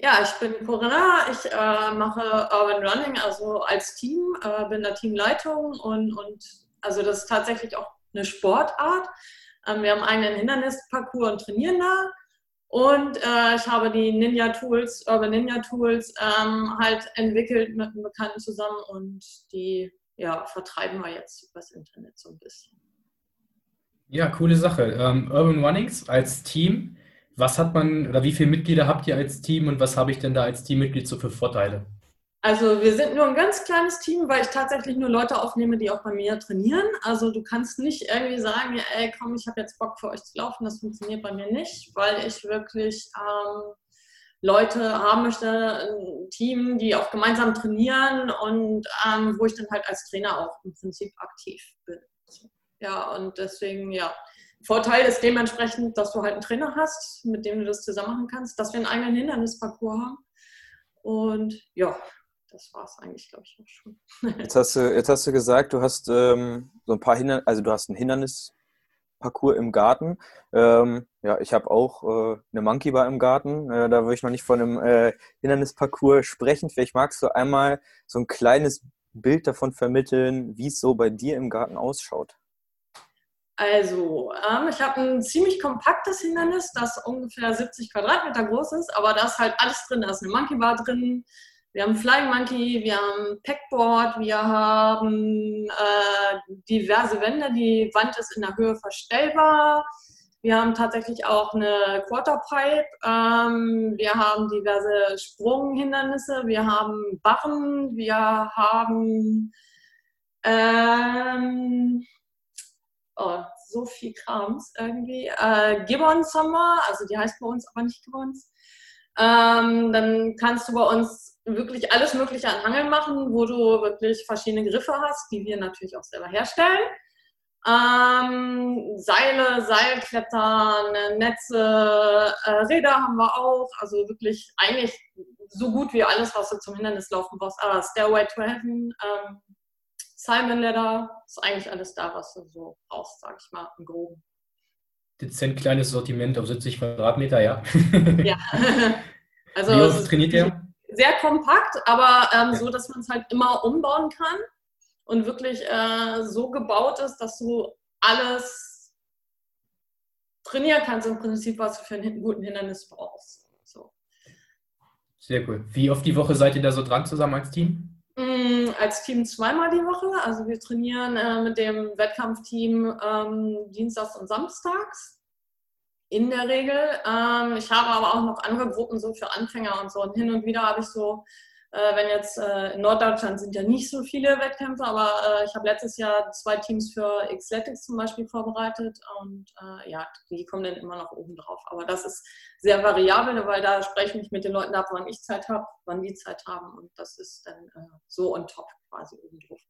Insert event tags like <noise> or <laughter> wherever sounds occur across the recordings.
Ja, ich bin Corinna, ich äh, mache Urban Running, also als Team, äh, bin da Teamleitung und, und also das ist tatsächlich auch eine Sportart. Ähm, wir haben einen Hindernisparcours und trainieren da. Und äh, ich habe die Ninja Tools, Urban Ninja Tools, ähm, halt entwickelt mit einem Bekannten zusammen und die ja, vertreiben wir jetzt übers Internet so ein bisschen. Ja, coole Sache. Ähm, Urban Runnings als Team was hat man oder wie viele Mitglieder habt ihr als Team und was habe ich denn da als Teammitglied so für Vorteile? Also wir sind nur ein ganz kleines Team, weil ich tatsächlich nur Leute aufnehme, die auch bei mir trainieren. Also du kannst nicht irgendwie sagen, ey komm, ich habe jetzt Bock für euch zu laufen. Das funktioniert bei mir nicht, weil ich wirklich ähm, Leute haben möchte, ein Team, die auch gemeinsam trainieren und ähm, wo ich dann halt als Trainer auch im Prinzip aktiv bin. Ja, und deswegen, ja, Vorteil ist dementsprechend, dass du halt einen Trainer hast, mit dem du das zusammen machen kannst, dass wir einen eigenen Hindernisparcours haben. Und ja, das war es eigentlich, glaube ich, auch schon. <laughs> Jetzt hast du, jetzt hast du gesagt, du hast ähm, so ein paar Hindernis, also du hast einen Hindernisparcours im Garten. Ähm, ja, ich habe auch äh, eine Monkey Bar im Garten. Äh, da würde ich noch nicht von einem äh, Hindernisparcours sprechen. Vielleicht magst du einmal so ein kleines Bild davon vermitteln, wie es so bei dir im Garten ausschaut. Also, ähm, ich habe ein ziemlich kompaktes Hindernis, das ungefähr 70 Quadratmeter groß ist, aber da ist halt alles drin. Da ist eine Monkey Bar drin, wir haben Flying Monkey, wir haben Packboard, wir haben äh, diverse Wände. Die Wand ist in der Höhe verstellbar. Wir haben tatsächlich auch eine Quarterpipe. Ähm, wir haben diverse Sprunghindernisse. Wir haben Barren. Wir haben ähm, oh, so viel Krams irgendwie. Äh, Gibbons haben wir, also die heißt bei uns aber nicht Gibbons. Ähm, dann kannst du bei uns wirklich alles Mögliche an Hangeln machen, wo du wirklich verschiedene Griffe hast, die wir natürlich auch selber herstellen. Ähm, Seile, Seilklettern, Netze, äh, Räder haben wir auch. Also wirklich eigentlich so gut wie alles, was du zum Hindernislaufen brauchst. Aber Stairway to Heaven, ähm, Simon Leather, ist eigentlich alles da, was du so brauchst, sag ich mal, im Groben. Dezent kleines Sortiment auf 70 Quadratmeter, ja. ja. <laughs> <laughs> Also Wie oft trainiert ihr? Sehr kompakt, aber ähm, so, dass man es halt immer umbauen kann und wirklich äh, so gebaut ist, dass du alles trainieren kannst im Prinzip, was du für einen guten Hindernis brauchst. So. Sehr cool. Wie oft die Woche seid ihr da so dran zusammen als Team? Mm, als Team zweimal die Woche. Also wir trainieren äh, mit dem Wettkampfteam ähm, dienstags und samstags in der Regel. Ähm, ich habe aber auch noch andere Gruppen so für Anfänger und so. Und hin und wieder habe ich so, äh, wenn jetzt äh, in Norddeutschland sind ja nicht so viele Wettkämpfe, aber äh, ich habe letztes Jahr zwei Teams für Xletics zum Beispiel vorbereitet und äh, ja, die kommen dann immer noch oben drauf. Aber das ist sehr variabel, weil da spreche ich mich mit den Leuten ab, wann ich Zeit habe, wann die Zeit haben und das ist dann äh, so on top quasi oben drauf.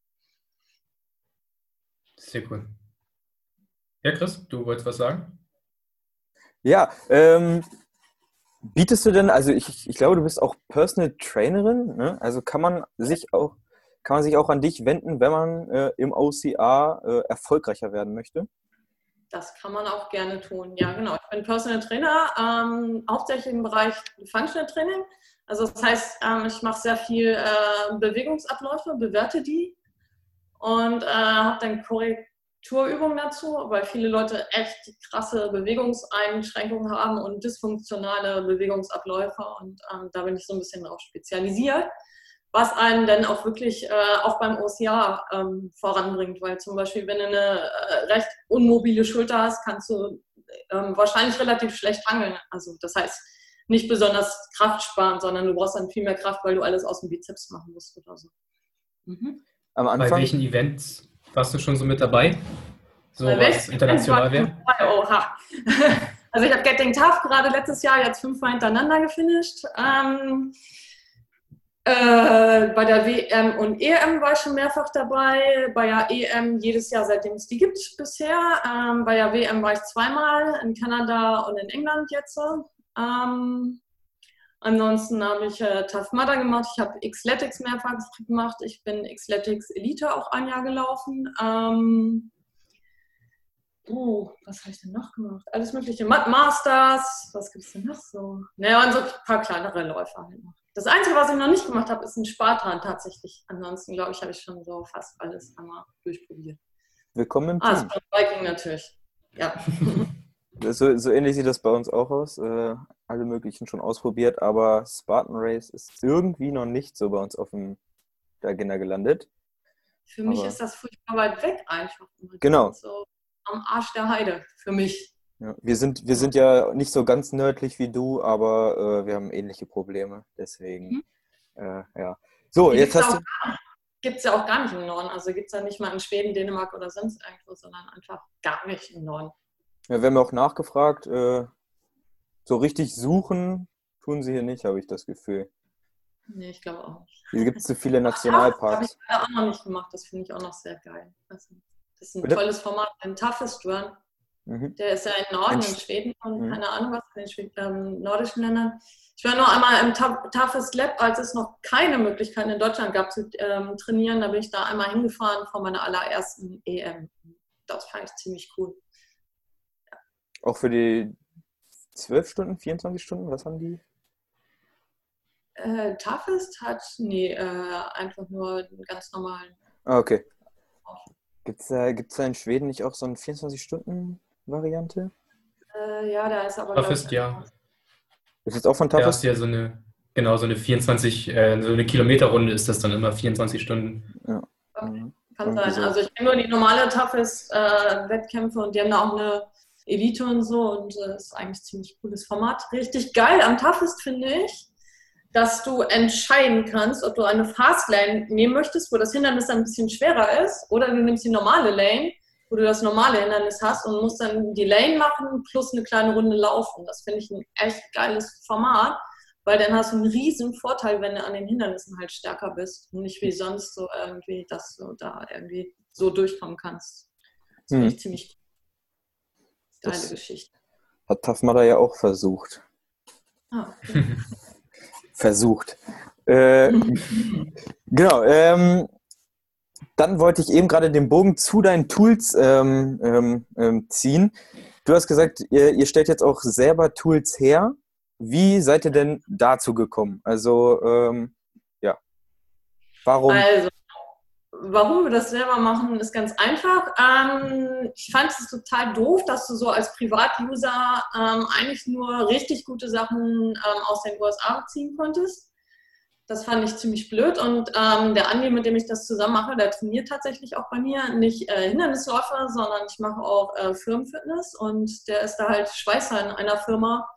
Sehr cool. Ja, Chris, du wolltest was sagen? Ja, ähm, bietest du denn, also ich, ich glaube, du bist auch Personal Trainerin, ne? also kann man sich auch kann man sich auch an dich wenden, wenn man äh, im OCR äh, erfolgreicher werden möchte? Das kann man auch gerne tun. Ja, genau. Ich bin Personal Trainer, ähm, hauptsächlich im Bereich Functional Training. Also das heißt, ähm, ich mache sehr viel äh, Bewegungsabläufe, bewerte die und äh, habe dann Korrekturübungen dazu, weil viele Leute echt krasse Bewegungseinschränkungen haben und dysfunktionale Bewegungsabläufe und ähm, da bin ich so ein bisschen darauf spezialisiert was einen dann auch wirklich äh, auch beim OCR ähm, voranbringt. Weil zum Beispiel, wenn du eine äh, recht unmobile Schulter hast, kannst du ähm, wahrscheinlich relativ schlecht hangeln. Also das heißt, nicht besonders kraftsparend, sondern du brauchst dann viel mehr Kraft, weil du alles aus dem Bizeps machen musst oder so. Mhm. Am Anfang, Bei welchen Events warst du schon so mit dabei? So was international wäre? Oha. <laughs> Also ich habe Getting Tough gerade letztes Jahr jetzt fünfmal hintereinander gefinisht. Ähm, äh, bei der WM und EM war ich schon mehrfach dabei. Bei der EM jedes Jahr, seitdem es die gibt bisher. Ähm, bei der WM war ich zweimal in Kanada und in England jetzt. Ähm, ansonsten habe ich äh, Tough Mudder gemacht. Ich habe Xletics mehrfach gemacht. Ich bin Xletics Elite auch ein Jahr gelaufen. Ähm, Oh, was habe ich denn noch gemacht? Alles mögliche. Masters, was gibt es denn noch so? Naja, und so ein paar kleinere Läufer halt noch. Das Einzige, was ich noch nicht gemacht habe, ist ein Spartan tatsächlich. Ansonsten, glaube ich, habe ich schon so fast alles einmal durchprobiert. Willkommen im Ah, Team. Viking natürlich. Ja. <laughs> So, so ähnlich sieht das bei uns auch aus. Äh, alle möglichen schon ausprobiert, aber Spartan Race ist irgendwie noch nicht so bei uns auf dem, der Agenda gelandet. Für mich Aber- ist das furchtbar weit weg einfach. Genau. So am Arsch der Heide. Für mich. Ja, wir, sind, wir sind ja nicht so ganz nördlich wie du, aber äh, wir haben ähnliche Probleme. Deswegen, äh, ja. So, Die jetzt hast du. Gibt es ja auch gar nicht im Norden. Also gibt es ja nicht mal in Schweden, Dänemark oder sonst irgendwo, sondern einfach gar nicht im Norden. Ja, wir haben auch nachgefragt. Äh, so richtig suchen tun sie hier nicht, habe ich das Gefühl. Nee, ich glaube auch nicht. Hier gibt es zu viele <laughs> Habe ich Nationalparks. leider auch noch nicht gemacht. Das finde ich auch noch sehr geil. Also, das ist ein Bitte? tolles Format. Ein Toughest Run. Mhm. Der ist ja im Norden, In in Sch- Schweden und Mhm. keine Ahnung was, in den Schwed ähm, nordischen Ländern. Ich war nur einmal im Tough- Toughest Lab, als es noch keine Möglichkeit in Deutschland gab zu ähm, trainieren. Da bin ich da einmal hingefahren von meiner allerersten EM. Das fand ich ziemlich cool. Auch für die 12 Stunden, 24 Stunden, was haben die? Äh, Toughest hat, nee, äh, einfach nur einen ganz normalen. Ah, okay. Gibt es da, gibt's da in Schweden nicht auch so eine 24-Stunden-Variante? Äh, ja, da ist aber. Toughest, ja. Ist das auch von Toughest? hast du ja so eine, genau, so eine 24, äh, so eine Kilometerrunde ist das dann immer 24 Stunden. Mhm. Kann Irgendwie sein. so. Also ich kenne nur die normale Toughest-Wettkämpfe und die haben da auch eine Elite und so und äh, ist eigentlich ein ziemlich cooles Format. Richtig geil am Toughest finde ich, dass du entscheiden kannst, ob du eine Fastlane nehmen möchtest, wo das Hindernis dann ein bisschen schwerer ist, oder du nimmst die normale Lane, wo du das normale Hindernis hast und musst dann die Lane machen plus eine kleine Runde laufen. Das finde ich ein echt geiles Format, weil dann hast du einen riesen Vorteil, wenn du an den Hindernissen halt stärker bist und nicht wie sonst so irgendwie, dass du da irgendwie so durchkommen kannst. Das finde Hm. ich ziemlich geile Das- Geschichte. Hat Mudder ja auch versucht. Ah, <laughs> okay. Versucht. Äh, genau. Ähm, dann wollte ich eben gerade den Bogen zu deinen Tools ähm, ähm, ähm, ziehen. Du hast gesagt, ihr, ihr stellt jetzt auch selber Tools her. Wie seid ihr denn dazu gekommen? Also, ähm, ja. Warum? Also, warum wir das selber machen, ist ganz einfach. Ähm, ich fand es total doof, dass du so als Privatuser ähm, eigentlich nur richtig gute Sachen ähm, aus den USA beziehen konntest. Das fand ich ziemlich blöd. Und ähm, der Andi, mit dem ich das zusammen mache, der trainiert tatsächlich auch bei mir. Nicht äh, Hindernisläufer, sondern ich mache auch äh, Firmenfitness. Und der ist da halt Schweißer in einer Firma,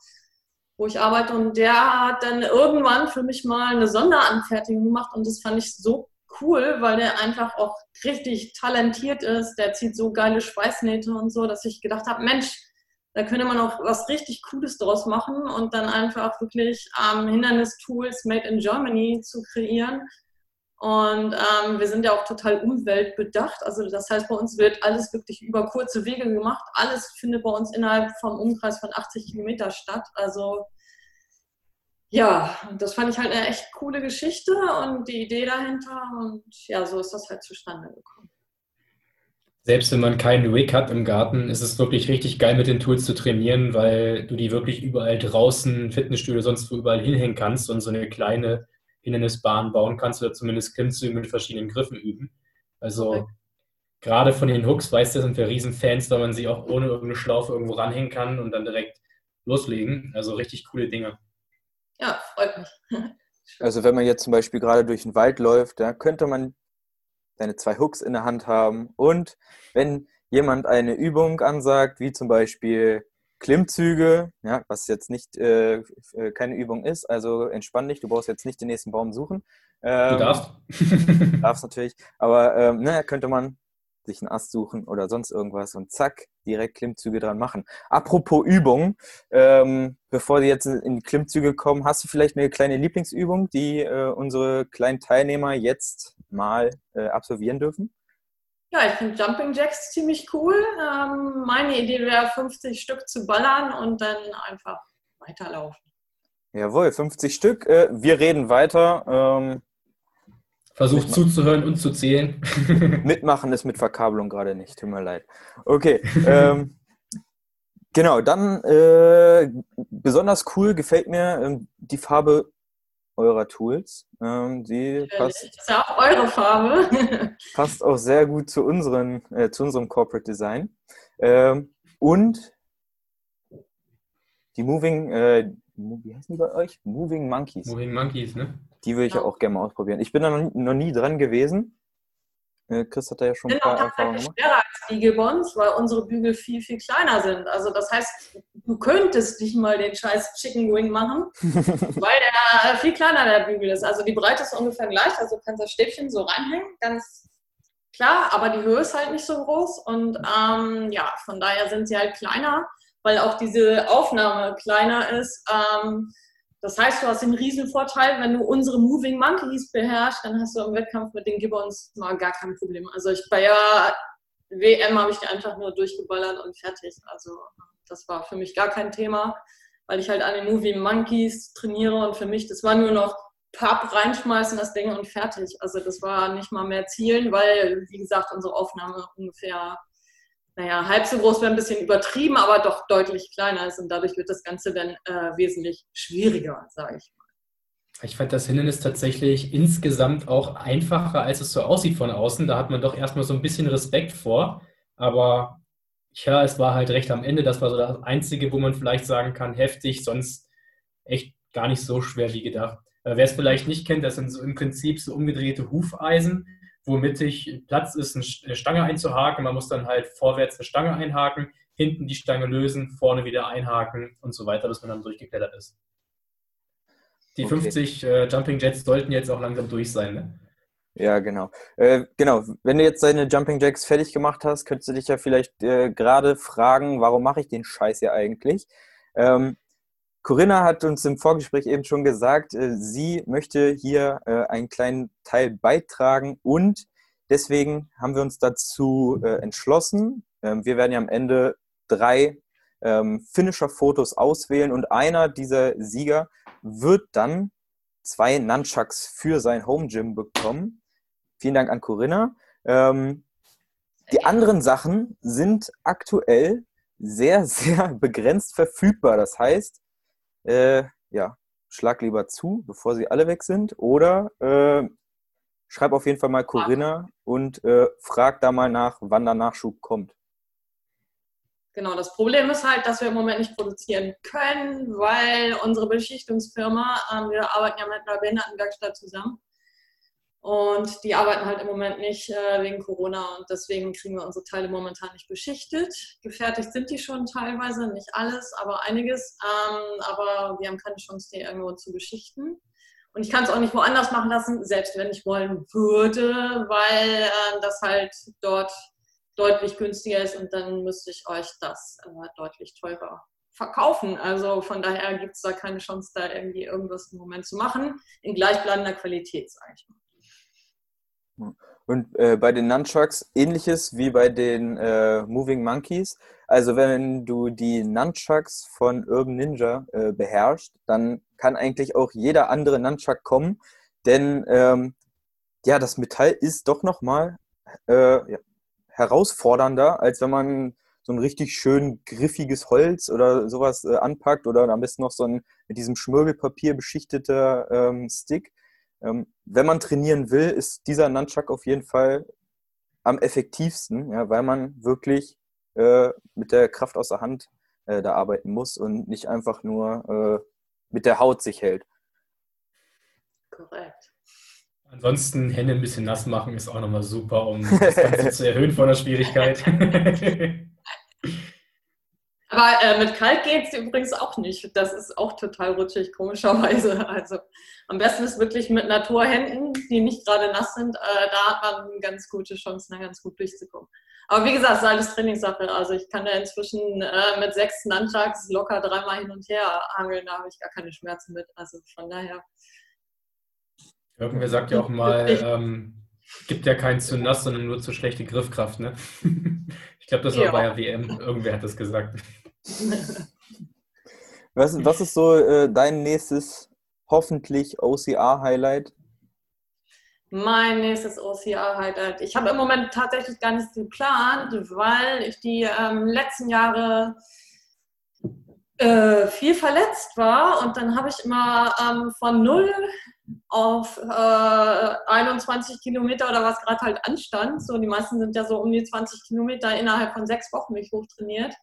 wo ich arbeite. Und der hat dann irgendwann für mich mal eine Sonderanfertigung gemacht. Und das fand ich so cool, weil der einfach auch richtig talentiert ist. Der zieht so geile Schweißnähte und so, dass ich gedacht habe, Mensch, da könnte man auch was richtig Cooles draus machen und dann einfach wirklich ähm, Hindernis-Tools made in Germany zu kreieren. Und ähm, wir sind ja auch total umweltbedacht. Also das heißt, bei uns wird alles wirklich über kurze Wege gemacht. Alles findet bei uns innerhalb vom Umkreis von 80 Kilometer statt. Also ja, und das fand ich halt eine echt coole Geschichte und die Idee dahinter. Und ja, so ist das halt zustande gekommen. Selbst wenn man keinen Rig hat im Garten, ist es wirklich richtig geil, mit den Tools zu trainieren, weil du die wirklich überall draußen, Fitnessstudio, sonst wo überall hinhängen kannst und so eine kleine Hindernisbahn bauen kannst oder zumindest Klimmzüge mit verschiedenen Griffen üben. Also gerade von den Hooks, weißt du, sind wir Riesenfans, weil man sie auch ohne irgendeine Schlaufe irgendwo ranhängen kann und dann direkt loslegen. Also richtig coole Dinge. Ja, freut mich. <laughs> Also wenn man jetzt zum Beispiel gerade durch den Wald läuft, da könnte man seine zwei Hooks in der Hand haben und wenn jemand eine Übung ansagt, wie zum Beispiel Klimmzüge, ja, was jetzt nicht äh, äh, keine Übung ist, also entspann dich, du brauchst jetzt nicht den nächsten Baum suchen. Ähm, Du darfst. Darfst natürlich, aber ähm, ne, könnte man sich einen Ast suchen oder sonst irgendwas und zack, direkt Klimmzüge dran machen. Apropos Übung, ähm, bevor die jetzt in Klimmzüge kommen, hast du vielleicht eine kleine Lieblingsübung, die äh, unsere kleinen Teilnehmer jetzt mal äh, absolvieren dürfen? Ja, ich finde Jumping Jacks ziemlich cool. Ähm, meine Idee wäre, 50 Stück zu ballern und dann einfach weiterlaufen. Jawohl, 50 Stück. Äh, wir reden weiter. Ähm, versucht Mitmachen. zuzuhören und zu zählen. <laughs> Mitmachen ist mit Verkabelung gerade nicht, tut mir leid. Okay. ähm, genau, dann äh, besonders cool gefällt mir ähm, die Farbe eurer Tools. Ähm, die passt, ist ja auch eure Farbe. <laughs> passt auch sehr gut zu, unseren, äh, zu unserem Corporate Design. Ähm, und die Moving, äh, wie heißen die bei euch? Moving Monkeys. Moving Monkeys, ne? Die würde ich ja. auch gerne mal ausprobieren. Ich bin da noch, noch nie dran gewesen. Äh, Chris hat da ja schon ein paar Erfahrungen gemacht. schwerer als die Gibbons, weil unsere Bügel viel, viel kleiner sind. Also das heißt, du könntest nicht mal den scheiß Chicken Wing machen, <laughs> weil der viel kleiner der Bügel ist. Also die Breite ist ungefähr gleich, also du kannst das Stäbchen so reinhängen, ganz klar, aber die Höhe ist halt nicht so groß und ähm, ja, von daher sind sie halt kleiner, weil auch diese Aufnahme kleiner ist. Ähm, das heißt, du hast den riesen Vorteil, wenn du unsere Moving Monkeys beherrschst, dann hast du im Wettkampf mit den Gibbons mal gar kein Problem. Also ich bei der WM habe ich die einfach nur durchgeballert und fertig. Also das war für mich gar kein Thema, weil ich halt an den Moving Monkeys trainiere und für mich, das war nur noch Papp reinschmeißen, das Ding und fertig. Also das war nicht mal mehr Zielen, weil, wie gesagt, unsere Aufnahme ungefähr naja, halb so groß wäre ein bisschen übertrieben, aber doch deutlich kleiner ist und dadurch wird das Ganze dann äh, wesentlich schwieriger, sage ich mal. Ich fand das Hindernis tatsächlich insgesamt auch einfacher, als es so aussieht von außen. Da hat man doch erstmal so ein bisschen Respekt vor. Aber ja, es war halt recht am Ende. Das war so das Einzige, wo man vielleicht sagen kann, heftig, sonst echt gar nicht so schwer wie gedacht. Äh, Wer es vielleicht nicht kennt, das sind so im Prinzip so umgedrehte Hufeisen wo mittig Platz ist, eine Stange einzuhaken. Man muss dann halt vorwärts eine Stange einhaken, hinten die Stange lösen, vorne wieder einhaken und so weiter, bis man dann durchgeklettert ist. Die okay. 50 äh, Jumping Jets sollten jetzt auch langsam durch sein, ne? Ja, genau. Äh, genau, wenn du jetzt deine Jumping Jacks fertig gemacht hast, könntest du dich ja vielleicht äh, gerade fragen, warum mache ich den Scheiß hier eigentlich? Ähm, Corinna hat uns im Vorgespräch eben schon gesagt, äh, sie möchte hier äh, einen kleinen Teil beitragen und deswegen haben wir uns dazu äh, entschlossen. Ähm, wir werden ja am Ende drei ähm, Finisher-Fotos auswählen und einer dieser Sieger wird dann zwei Nunchucks für sein Home Gym bekommen. Vielen Dank an Corinna. Ähm, die anderen Sachen sind aktuell sehr, <laughs> sehr begrenzt verfügbar. Das heißt, äh, ja, schlag lieber zu, bevor sie alle weg sind. Oder äh, schreib auf jeden Fall mal Corinna und äh, frag da mal nach, wann der Nachschub kommt. Genau, das Problem ist halt, dass wir im Moment nicht produzieren können, weil unsere Beschichtungsfirma, äh, wir arbeiten ja mit einer Behindertenwerkstatt zusammen und die arbeiten halt im Moment nicht äh, wegen Corona und deswegen kriegen wir unsere Teile momentan nicht beschichtet. Gefertigt sind die schon teilweise, nicht alles, aber einiges. Ähm, aber wir haben keine Chance, die irgendwo zu beschichten. Und ich kann es auch nicht woanders machen lassen, selbst wenn ich wollen würde, weil äh, das halt dort deutlich günstiger ist und dann müsste ich euch das äh, deutlich teurer verkaufen. Also von daher gibt es da keine Chance, da irgendwie irgendwas im Moment zu machen, in gleichbleibender Qualität, sage ich mal. Und äh, bei den Nunchucks ähnliches wie bei den äh, Moving Monkeys. Also wenn du die Nunchucks von Urban Ninja äh, beherrschst, dann kann eigentlich auch jeder andere Nunchuck kommen, denn ähm, ja, das Metall ist doch nochmal äh, ja, herausfordernder, als wenn man so ein richtig schön griffiges Holz oder sowas äh, anpackt oder am besten noch so ein mit diesem Schmirgelpapier beschichteter ähm, Stick. Ähm, wenn man trainieren will, ist dieser Nunchuck auf jeden Fall am effektivsten, ja, weil man wirklich äh, mit der Kraft aus der Hand äh, da arbeiten muss und nicht einfach nur äh, mit der Haut sich hält. Korrekt. Ansonsten Hände ein bisschen nass machen ist auch nochmal super, um das Ganze <laughs> zu erhöhen von der Schwierigkeit. <laughs> Aber äh, mit kalt geht es übrigens auch nicht. Das ist auch total rutschig, komischerweise. <laughs> Also am besten ist wirklich mit Naturhänden, die nicht gerade nass sind. Äh, da hat man eine ganz gute Chance, da ganz gut durchzukommen. Aber wie gesagt, es ist alles Trainingssache. Also ich kann da inzwischen äh, mit sechs Nunchucks locker dreimal hin und her angeln. Da habe ich gar keine Schmerzen mit. Also von daher. Irgendwer sagt ja auch mal, <laughs> ähm, gibt ja keinen zu nass, sondern nur zu schlechte Griffkraft. Ne? <laughs> ich glaube, das war ja. bei der WM. Irgendwer hat das gesagt. Was, was ist so äh, dein nächstes hoffentlich OCR-Highlight? Mein nächstes OCR-Highlight. Ich habe im Moment tatsächlich gar nichts geplant, weil ich die ähm, letzten Jahre äh, viel verletzt war und dann habe ich immer ähm, von null auf äh, 21 Kilometer oder was gerade halt anstand. So, die meisten sind ja so um die 20 Kilometer innerhalb von sechs Wochen mich hochtrainiert.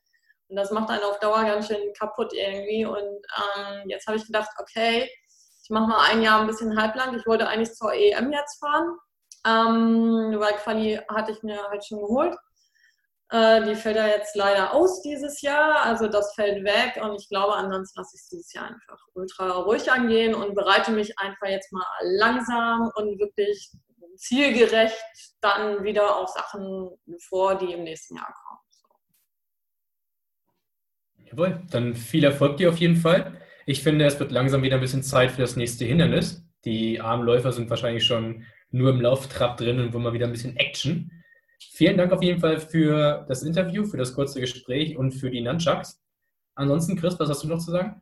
Und das macht einen auf Dauer ganz schön kaputt irgendwie. Und ähm, jetzt habe ich gedacht, okay, ich mache mal ein Jahr ein bisschen halblang. Ich wollte eigentlich zur EM jetzt fahren, ähm, weil Quali hatte ich mir halt schon geholt. Äh, die fällt ja jetzt leider aus dieses Jahr, also das fällt weg und ich glaube, ansonsten lasse ich es dieses Jahr einfach ultra ruhig angehen und bereite mich einfach jetzt mal langsam und wirklich zielgerecht dann wieder auf Sachen vor, die im nächsten Jahr kommen. Jawohl, dann viel Erfolg dir auf jeden Fall. Ich finde, es wird langsam wieder ein bisschen Zeit für das nächste Hindernis. Die armen Läufer sind wahrscheinlich schon nur im Lauftrab drin und wollen mal wieder ein bisschen Action. Vielen Dank auf jeden Fall für das Interview, für das kurze Gespräch und für die Nunchucks. Ansonsten, Chris, was hast du noch zu sagen?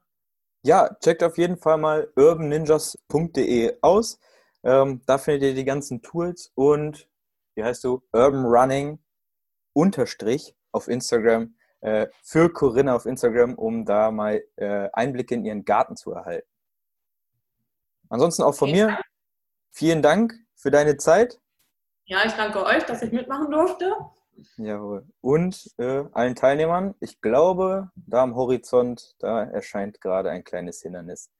Ja, checkt auf jeden Fall mal urbanninjas.de aus. Ähm, da findet ihr die ganzen Tools und, wie heißt du, Urban Running unterstrich auf Instagram äh, für Corinna auf Instagram, um da mal äh, Einblicke in ihren Garten zu erhalten. Ansonsten auch von mir, vielen Dank für deine Zeit. Ja, ich danke euch, dass ich mitmachen durfte. Jawohl. Und äh, allen Teilnehmern, ich glaube, da am Horizont, da erscheint gerade ein kleines Hindernis.